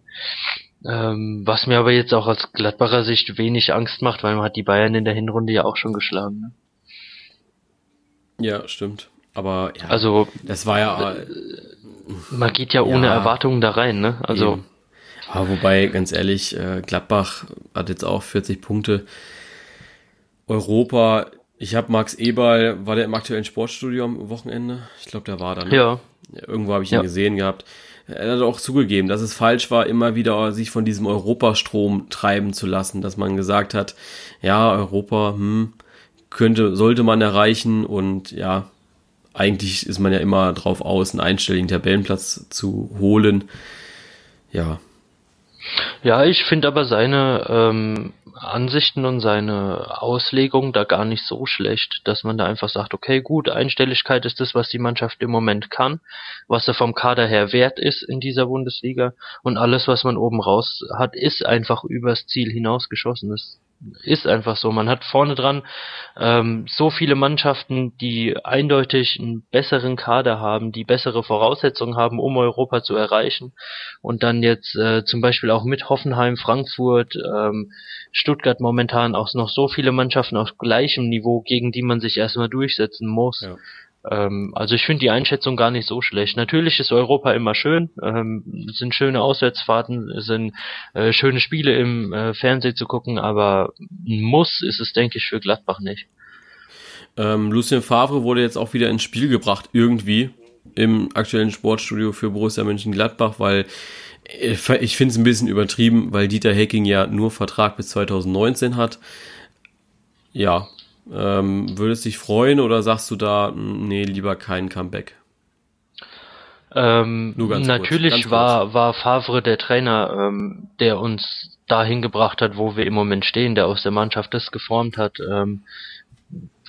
Ähm, was mir aber jetzt auch aus Gladbacher Sicht wenig Angst macht, weil man hat die Bayern in der Hinrunde ja auch schon geschlagen. Ne? Ja, stimmt. Aber ja, also das war ja. Äh, man geht ja ohne ja, Erwartungen da rein, ne? Also. Eben. Aber wobei, ganz ehrlich, äh, Gladbach hat jetzt auch 40 Punkte. Europa, ich habe Max Eberl, war der im aktuellen Sportstudio am Wochenende? Ich glaube, der war da. Ne? Ja. Irgendwo habe ich ihn ja. gesehen gehabt. Er hat auch zugegeben, dass es falsch war, immer wieder sich von diesem Europastrom treiben zu lassen, dass man gesagt hat, ja, Europa, hm, könnte, sollte man erreichen und ja, eigentlich ist man ja immer drauf aus, einen einstelligen Tabellenplatz zu holen. Ja. Ja, ich finde aber seine ähm, Ansichten und seine Auslegung da gar nicht so schlecht, dass man da einfach sagt, okay, gut, Einstelligkeit ist das, was die Mannschaft im Moment kann, was er vom Kader her wert ist in dieser Bundesliga und alles, was man oben raus hat, ist einfach übers Ziel hinausgeschossen. Das ist einfach so. Man hat vorne dran ähm, so viele Mannschaften, die eindeutig einen besseren Kader haben, die bessere Voraussetzungen haben, um Europa zu erreichen. Und dann jetzt äh, zum Beispiel auch mit Hoffenheim, Frankfurt, ähm, Stuttgart momentan auch noch so viele Mannschaften auf gleichem Niveau, gegen die man sich erstmal durchsetzen muss. Ja. Ähm, also ich finde die Einschätzung gar nicht so schlecht. Natürlich ist Europa immer schön, ähm, sind schöne Auswärtsfahrten, sind äh, schöne Spiele im äh, Fernsehen zu gucken, aber muss ist es, denke ich, für Gladbach nicht. Ähm, Lucien Favre wurde jetzt auch wieder ins Spiel gebracht, irgendwie im aktuellen Sportstudio für Borussia Mönchengladbach, weil äh, ich finde es ein bisschen übertrieben, weil Dieter Hecking ja nur Vertrag bis 2019 hat. Ja, ähm, würdest dich freuen oder sagst du da, nee, lieber kein Comeback? Ähm, natürlich kurz, war, war Favre der Trainer, ähm, der uns dahin gebracht hat, wo wir im Moment stehen, der aus der Mannschaft das geformt hat. Ähm,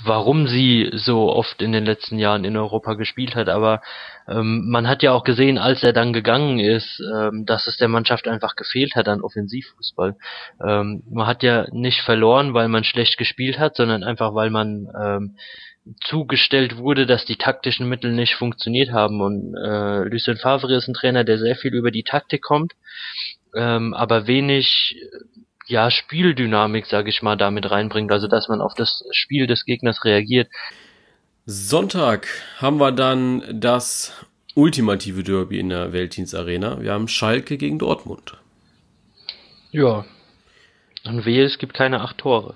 warum sie so oft in den letzten Jahren in Europa gespielt hat, aber ähm, man hat ja auch gesehen, als er dann gegangen ist, ähm, dass es der Mannschaft einfach gefehlt hat an Offensivfußball. Ähm, man hat ja nicht verloren, weil man schlecht gespielt hat, sondern einfach weil man ähm, zugestellt wurde, dass die taktischen Mittel nicht funktioniert haben. Und äh, Lucien Favre ist ein Trainer, der sehr viel über die Taktik kommt, ähm, aber wenig ja, Spieldynamik, sage ich mal, damit reinbringt, also dass man auf das Spiel des Gegners reagiert. Sonntag haben wir dann das ultimative Derby in der Weltdienstarena. Wir haben Schalke gegen Dortmund. Ja. Und wehe, es gibt keine acht Tore.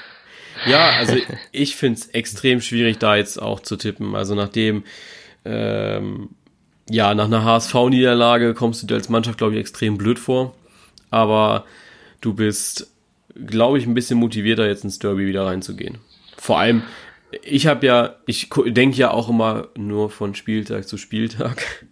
ja, also ich finde es extrem schwierig, da jetzt auch zu tippen. Also nachdem, ähm, ja, nach einer HSV-Niederlage kommst du dir als Mannschaft, glaube ich, extrem blöd vor. Aber du bist, glaube ich, ein bisschen motivierter, jetzt ins Derby wieder reinzugehen. Vor allem, ich habe ja, ich denke ja auch immer nur von Spieltag zu Spieltag.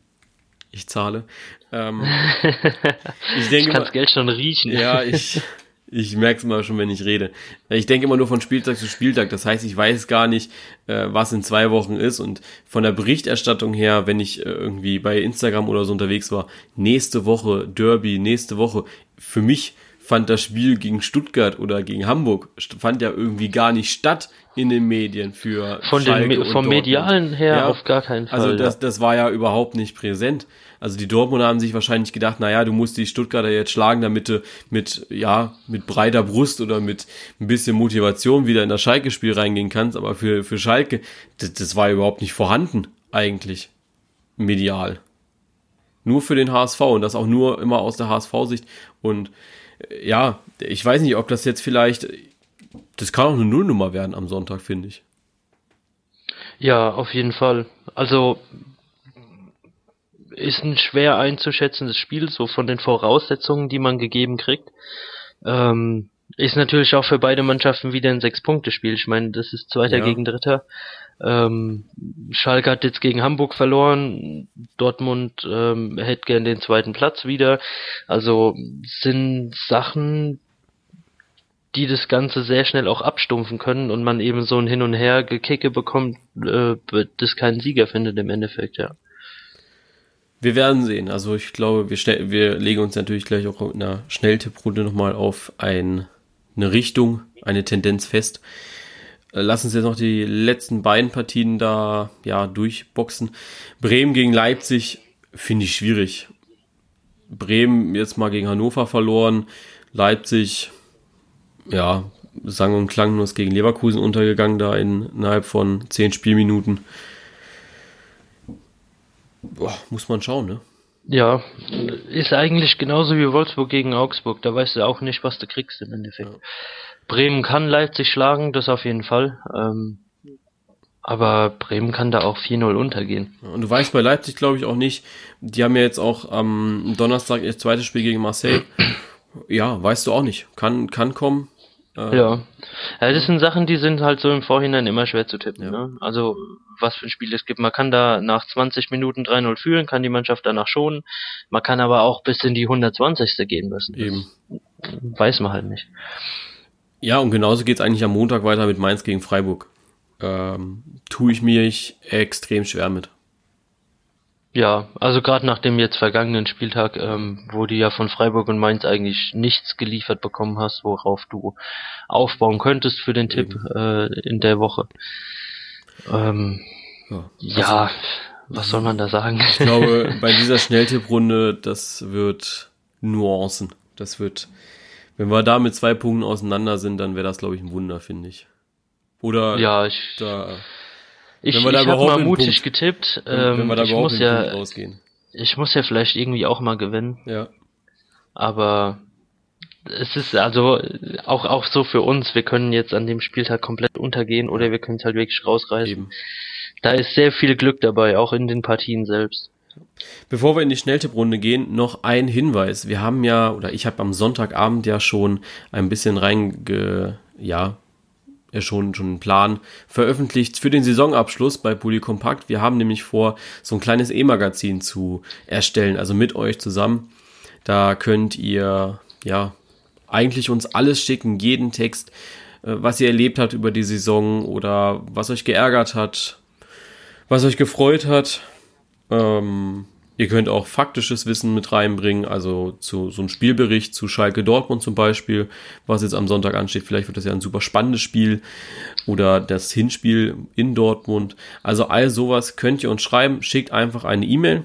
Ich zahle. Ähm, ich denke ich kann das Geld schon riechen. Ja, ich, ich merke es immer schon, wenn ich rede. Ich denke immer nur von Spieltag zu Spieltag. Das heißt, ich weiß gar nicht, äh, was in zwei Wochen ist. Und von der Berichterstattung her, wenn ich äh, irgendwie bei Instagram oder so unterwegs war, nächste Woche Derby, nächste Woche, für mich fand das Spiel gegen Stuttgart oder gegen Hamburg fand ja irgendwie gar nicht statt in den Medien für von Schalke den vom medialen her ja, auf gar keinen also Fall. Also das, das war ja überhaupt nicht präsent. Also die Dortmunder haben sich wahrscheinlich gedacht, naja, du musst die Stuttgarter jetzt schlagen, damit du mit, ja, mit breiter Brust oder mit ein bisschen Motivation wieder in das Schalke-Spiel reingehen kannst. Aber für, für Schalke, das, das war überhaupt nicht vorhanden, eigentlich. Medial. Nur für den HSV und das auch nur immer aus der HSV-Sicht. Und ja, ich weiß nicht, ob das jetzt vielleicht, das kann auch eine Nullnummer werden am Sonntag, finde ich. Ja, auf jeden Fall. Also ist ein schwer einzuschätzendes Spiel, so von den Voraussetzungen, die man gegeben kriegt. Ähm, ist natürlich auch für beide Mannschaften wieder ein Sechs-Punkte-Spiel. Ich meine, das ist Zweiter ja. gegen Dritter. Ähm, Schalke hat jetzt gegen Hamburg verloren. Dortmund ähm, hätte gern den zweiten Platz wieder. Also sind Sachen, die das Ganze sehr schnell auch abstumpfen können und man eben so ein Hin und Her Gekicke bekommt, äh, das keinen Sieger findet im Endeffekt, ja. Wir werden sehen. Also ich glaube, wir, wir legen uns natürlich gleich auch in einer Schnelltipprunde nochmal auf ein, eine Richtung, eine Tendenz fest. Äh, lass uns jetzt noch die letzten beiden Partien da ja durchboxen. Bremen gegen Leipzig finde ich schwierig. Bremen jetzt mal gegen Hannover verloren. Leipzig, ja, sang- und klanglos gegen Leverkusen untergegangen, da in, innerhalb von zehn Spielminuten. Boah, muss man schauen, ne? Ja, ist eigentlich genauso wie Wolfsburg gegen Augsburg. Da weißt du auch nicht, was du kriegst im Endeffekt. Ja. Bremen kann Leipzig schlagen, das auf jeden Fall. Ähm, aber Bremen kann da auch 4-0 untergehen. Und du weißt bei Leipzig, glaube ich, auch nicht. Die haben ja jetzt auch am Donnerstag ihr zweites Spiel gegen Marseille. Ja, weißt du auch nicht. Kann, kann kommen. Äh, ja. ja. Das sind Sachen, die sind halt so im Vorhinein immer schwer zu tippen. Ja. Ne? Also, was für ein Spiel es gibt. Man kann da nach 20 Minuten 3-0 führen, kann die Mannschaft danach schonen. Man kann aber auch bis in die 120. gehen müssen. Eben. weiß man halt nicht. Ja, und genauso geht's eigentlich am Montag weiter mit Mainz gegen Freiburg. Ähm, tue ich mich extrem schwer mit. Ja, also gerade nach dem jetzt vergangenen Spieltag, ähm, wo du ja von Freiburg und Mainz eigentlich nichts geliefert bekommen hast, worauf du aufbauen könntest für den Tipp äh, in der Woche. Ähm, ja, ja was soll man da sagen? Ich glaube, bei dieser Schnelltipprunde, das wird Nuancen. Das wird wenn wir da mit zwei Punkten auseinander sind, dann wäre das, glaube ich, ein Wunder, finde ich. Oder ja, ich, da, ich, ich habe mal mutig Punkt, getippt. Ähm, wenn wir da ich muss ja, rausgehen. Ich muss ja vielleicht irgendwie auch mal gewinnen. Ja. Aber es ist also auch auch so für uns. Wir können jetzt an dem Spieltag komplett untergehen oder wir können es halt wirklich rausreißen. Eben. Da ist sehr viel Glück dabei, auch in den Partien selbst. Bevor wir in die Schnelltipprunde gehen, noch ein Hinweis. Wir haben ja, oder ich habe am Sonntagabend ja schon ein bisschen reinge, ja schon, schon einen Plan veröffentlicht für den Saisonabschluss bei Polykompakt. Wir haben nämlich vor, so ein kleines E-Magazin zu erstellen, also mit euch zusammen. Da könnt ihr, ja, eigentlich uns alles schicken, jeden Text, äh, was ihr erlebt habt über die Saison oder was euch geärgert hat, was euch gefreut hat, ähm, ihr könnt auch faktisches Wissen mit reinbringen, also zu so einem Spielbericht zu Schalke Dortmund zum Beispiel, was jetzt am Sonntag ansteht. Vielleicht wird das ja ein super spannendes Spiel oder das Hinspiel in Dortmund. Also all sowas könnt ihr uns schreiben. Schickt einfach eine E-Mail.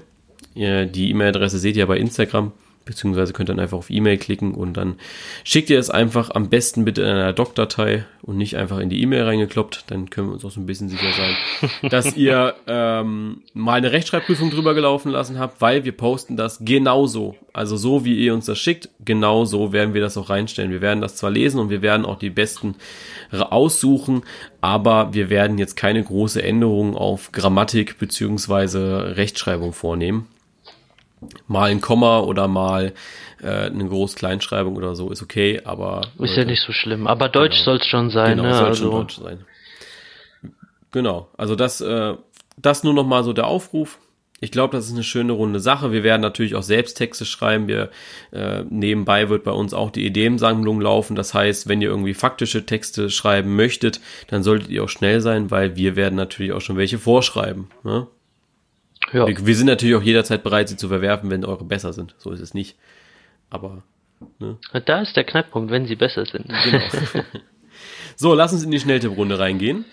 Die E-Mail-Adresse seht ihr bei Instagram beziehungsweise könnt ihr dann einfach auf E-Mail klicken und dann schickt ihr es einfach am besten bitte in einer Doc-Datei und nicht einfach in die E-Mail reingekloppt, dann können wir uns auch so ein bisschen sicher sein, dass ihr ähm, mal eine Rechtschreibprüfung drüber gelaufen lassen habt, weil wir posten das genauso, also so wie ihr uns das schickt, genauso werden wir das auch reinstellen. Wir werden das zwar lesen und wir werden auch die besten aussuchen, aber wir werden jetzt keine große Änderung auf Grammatik beziehungsweise Rechtschreibung vornehmen mal ein Komma oder mal äh, eine Groß-Kleinschreibung oder so ist okay, aber. Ist ja nicht so schlimm. Aber Deutsch genau. soll es schon sein, genau, ne? Soll also. schon Deutsch sein. Genau, also das, äh, das nur noch mal so der Aufruf. Ich glaube, das ist eine schöne runde Sache. Wir werden natürlich auch selbst Texte schreiben. Wir äh, nebenbei wird bei uns auch die Ideensammlung laufen. Das heißt, wenn ihr irgendwie faktische Texte schreiben möchtet, dann solltet ihr auch schnell sein, weil wir werden natürlich auch schon welche vorschreiben. Ne? Ja. Wir, wir, sind natürlich auch jederzeit bereit, sie zu verwerfen, wenn eure besser sind. So ist es nicht. Aber. Ne? Da ist der Knackpunkt, wenn sie besser sind. Genau. so, lass uns in die Schnelltipprunde reingehen.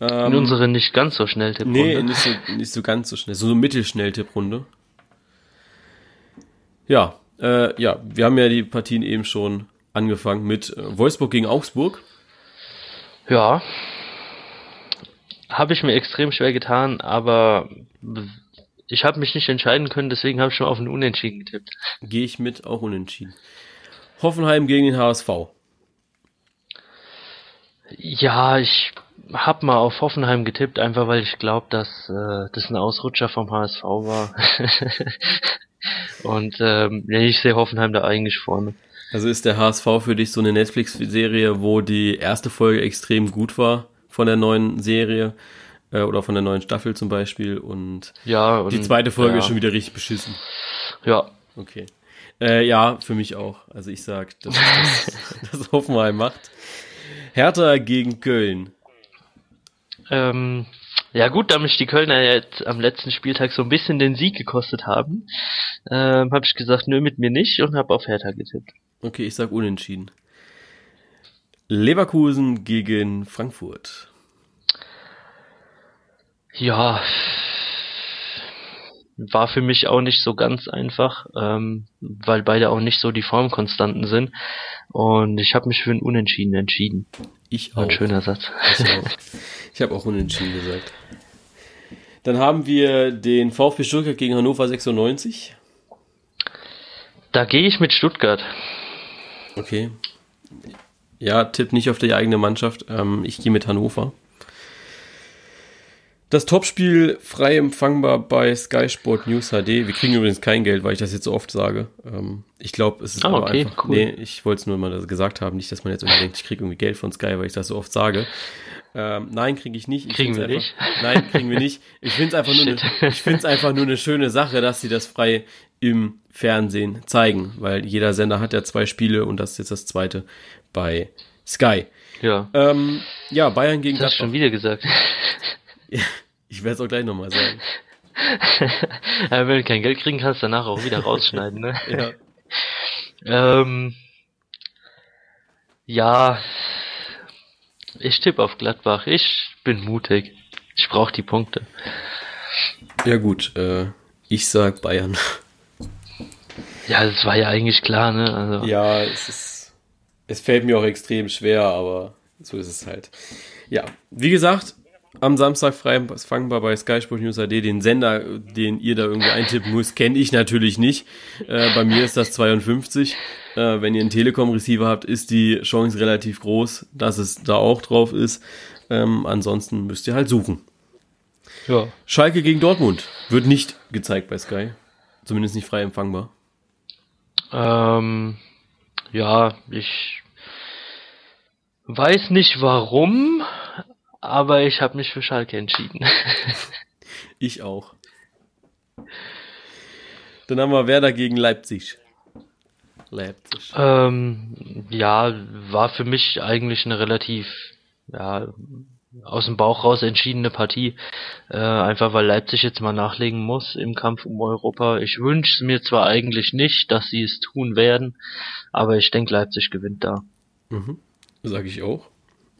In ähm, unsere nicht ganz so schnell Tipprunde. Nee, nicht so, nicht so ganz so schnell. So eine Mittelschnell-Tipprunde. Ja, äh, ja, wir haben ja die Partien eben schon angefangen mit äh, Wolfsburg gegen Augsburg. Ja, habe ich mir extrem schwer getan, aber ich habe mich nicht entscheiden können, deswegen habe ich schon auf einen Unentschieden getippt. Gehe ich mit, auch unentschieden. Hoffenheim gegen den HSV. Ja, ich habe mal auf Hoffenheim getippt, einfach weil ich glaube, dass äh, das ein Ausrutscher vom HSV war. Und ähm, ich sehe Hoffenheim da eigentlich vorne. Also ist der HSV für dich so eine Netflix-Serie, wo die erste Folge extrem gut war von der neuen Serie äh, oder von der neuen Staffel zum Beispiel und, ja, und die zweite Folge ja. ist schon wieder richtig beschissen. Ja. Okay. Äh, ja, für mich auch. Also ich sag, dass das, das Hoffenheim macht. Hertha gegen Köln. Ähm, ja gut, da mich die Kölner jetzt am letzten Spieltag so ein bisschen den Sieg gekostet haben, ähm, habe ich gesagt, nö, mit mir nicht und habe auf Hertha getippt. Okay, ich sag unentschieden. Leverkusen gegen Frankfurt. Ja, war für mich auch nicht so ganz einfach, ähm, weil beide auch nicht so die Formkonstanten sind. Und ich habe mich für ein Unentschieden entschieden. Ich auch. Ein schöner Satz. Ich, auch. ich habe auch Unentschieden gesagt. Dann haben wir den VfB Stuttgart gegen Hannover 96. Da gehe ich mit Stuttgart. Okay. Ja, tipp nicht auf die eigene Mannschaft. Ähm, ich gehe mit Hannover. Das Topspiel frei empfangbar bei Sky Sport News HD. Wir kriegen übrigens kein Geld, weil ich das jetzt so oft sage. Ähm, ich glaube, es ist ah, aber okay, einfach. Cool. Nee, ich wollte es nur mal gesagt haben, nicht, dass man jetzt irgendwie denkt, ich kriege irgendwie Geld von Sky, weil ich das so oft sage. Ähm, nein, kriege ich nicht. Ich kriegen wir einfach, nicht? Nein, kriegen wir nicht. Ich finde es einfach, nur eine, ich find's einfach nur eine schöne Sache, dass sie das frei im Fernsehen zeigen, weil jeder Sender hat ja zwei Spiele und das ist jetzt das zweite bei Sky. Ja. Ähm, ja, Bayern gegen das Gladbach. schon wieder gesagt. ich werde es auch gleich nochmal sagen. ja, wenn du kein Geld kriegen kannst, danach auch wieder rausschneiden, ne? ja. Ähm, ja, ich tippe auf Gladbach. Ich bin mutig. Ich brauche die Punkte. Ja gut, äh, ich sag Bayern. Ja, das war ja eigentlich klar, ne? Also. Ja, es ist, es fällt mir auch extrem schwer, aber so ist es halt. Ja, wie gesagt, am Samstag frei fangbar bei Sky Sport News AD. Den Sender, den ihr da irgendwie eintippen müsst, kenne ich natürlich nicht. Äh, bei mir ist das 52. Äh, wenn ihr einen Telekom-Receiver habt, ist die Chance relativ groß, dass es da auch drauf ist. Ähm, ansonsten müsst ihr halt suchen. Ja. Schalke gegen Dortmund wird nicht gezeigt bei Sky. Zumindest nicht frei empfangbar. Ähm, ja, ich weiß nicht warum, aber ich habe mich für Schalke entschieden. ich auch. Dann haben wir Werder gegen Leipzig. Leipzig. Ähm, ja, war für mich eigentlich eine relativ ja, aus dem Bauch raus entschiedene Partie. Äh, einfach weil Leipzig jetzt mal nachlegen muss im Kampf um Europa. Ich wünsche es mir zwar eigentlich nicht, dass sie es tun werden, aber ich denke, Leipzig gewinnt da. Mhm. Sag ich auch.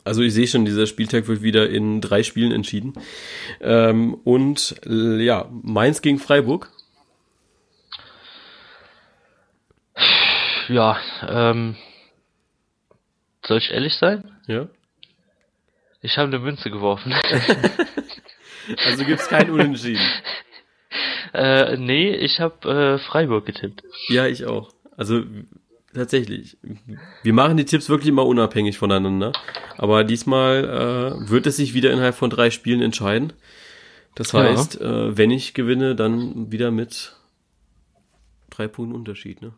Also ich sehe schon, dieser Spieltag wird wieder in drei Spielen entschieden. Ähm, und äh, ja, Mainz gegen Freiburg. Ja, ähm, soll ich ehrlich sein? Ja. Ich habe eine Münze geworfen. also gibt's kein Unentschieden. Äh, nee, ich habe äh, Freiburg getippt. Ja, ich auch. Also tatsächlich. Wir machen die Tipps wirklich immer unabhängig voneinander. Aber diesmal äh, wird es sich wieder innerhalb von drei Spielen entscheiden. Das heißt, ja. äh, wenn ich gewinne, dann wieder mit drei Punkten Unterschied, ne?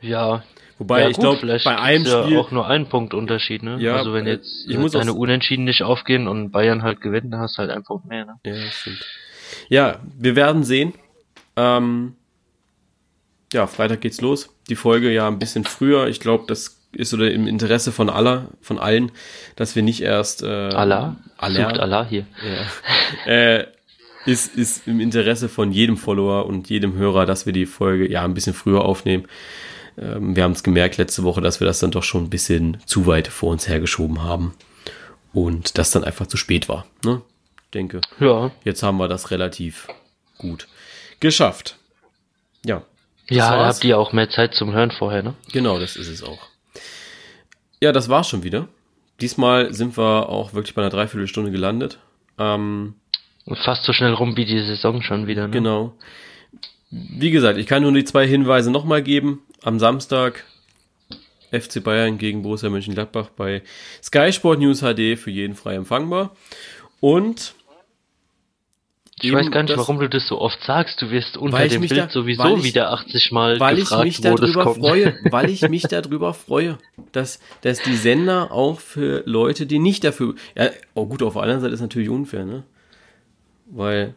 Ja. Wobei ja, ich glaube, bei einem ja Spiel auch nur ein Punkt Unterschied, ne? Ja, also wenn jetzt ich muss deine Unentschieden nicht aufgehen und Bayern halt gewinnt, dann hast du halt ein Punkt mehr, ne? Ja, stimmt. Ja, wir werden sehen. Ähm, ja, Freitag geht's los. Die Folge ja ein bisschen früher. Ich glaube, das ist oder im Interesse von aller, von allen, dass wir nicht erst äh, Allah, Allah, Sucht Allah hier. Ja. äh, ist, ist im Interesse von jedem Follower und jedem Hörer, dass wir die Folge ja ein bisschen früher aufnehmen. Ähm, wir haben es gemerkt letzte Woche, dass wir das dann doch schon ein bisschen zu weit vor uns hergeschoben haben und das dann einfach zu spät war. Ne? Ich denke, ja. jetzt haben wir das relativ gut geschafft. Ja. Ja, da habt ihr auch mehr Zeit zum Hören vorher, ne? Genau, das ist es auch. Ja, das war's schon wieder. Diesmal sind wir auch wirklich bei einer Dreiviertelstunde gelandet. Ähm, Und fast so schnell rum wie die Saison schon wieder, ne? Genau. Wie gesagt, ich kann nur die zwei Hinweise nochmal geben am Samstag FC Bayern gegen Borussia Mönchengladbach bei Sky Sport News HD für jeden frei empfangbar. Und ich weiß gar nicht, warum du das so oft sagst. Du wirst unter dem Bild da, sowieso ich, wieder 80 Mal weil gefragt, ich mich darüber freue, weil ich mich darüber freue, dass, dass die Sender auch für Leute, die nicht dafür, ja, oh gut, auf der anderen Seite ist natürlich unfair, ne? Weil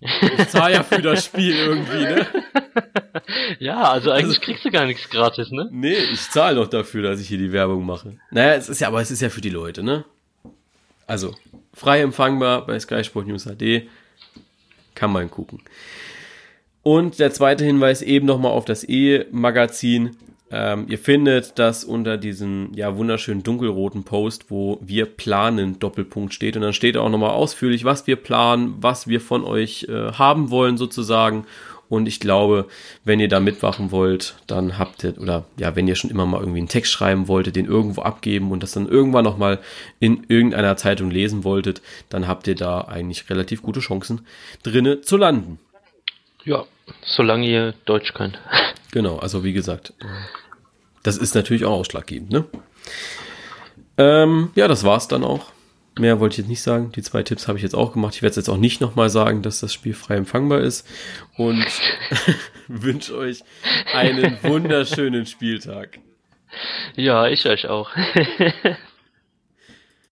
ich zahle ja für das Spiel irgendwie, ne? Ja, also eigentlich also, kriegst du gar nichts gratis, ne? Nee, ich zahle noch dafür, dass ich hier die Werbung mache. Naja, es ist ja, aber es ist ja für die Leute, ne? Also, frei empfangbar bei Sky Sport News HD. Kann man gucken. Und der zweite Hinweis eben nochmal auf das E-Magazin. Ähm, ihr findet das unter diesem ja wunderschönen dunkelroten Post, wo wir planen Doppelpunkt steht und dann steht auch nochmal ausführlich, was wir planen, was wir von euch äh, haben wollen sozusagen und ich glaube, wenn ihr da mitwachen wollt, dann habt ihr, oder ja, wenn ihr schon immer mal irgendwie einen Text schreiben wolltet, den irgendwo abgeben und das dann irgendwann nochmal in irgendeiner Zeitung lesen wolltet, dann habt ihr da eigentlich relativ gute Chancen, drinne zu landen. Ja, solange ihr Deutsch könnt. Genau, also wie gesagt, das ist natürlich auch ausschlaggebend, ne? Ähm, ja, das war's dann auch. Mehr wollte ich jetzt nicht sagen. Die zwei Tipps habe ich jetzt auch gemacht. Ich werde es jetzt auch nicht nochmal sagen, dass das Spiel frei empfangbar ist. Und wünsche euch einen wunderschönen Spieltag. Ja, ich euch auch.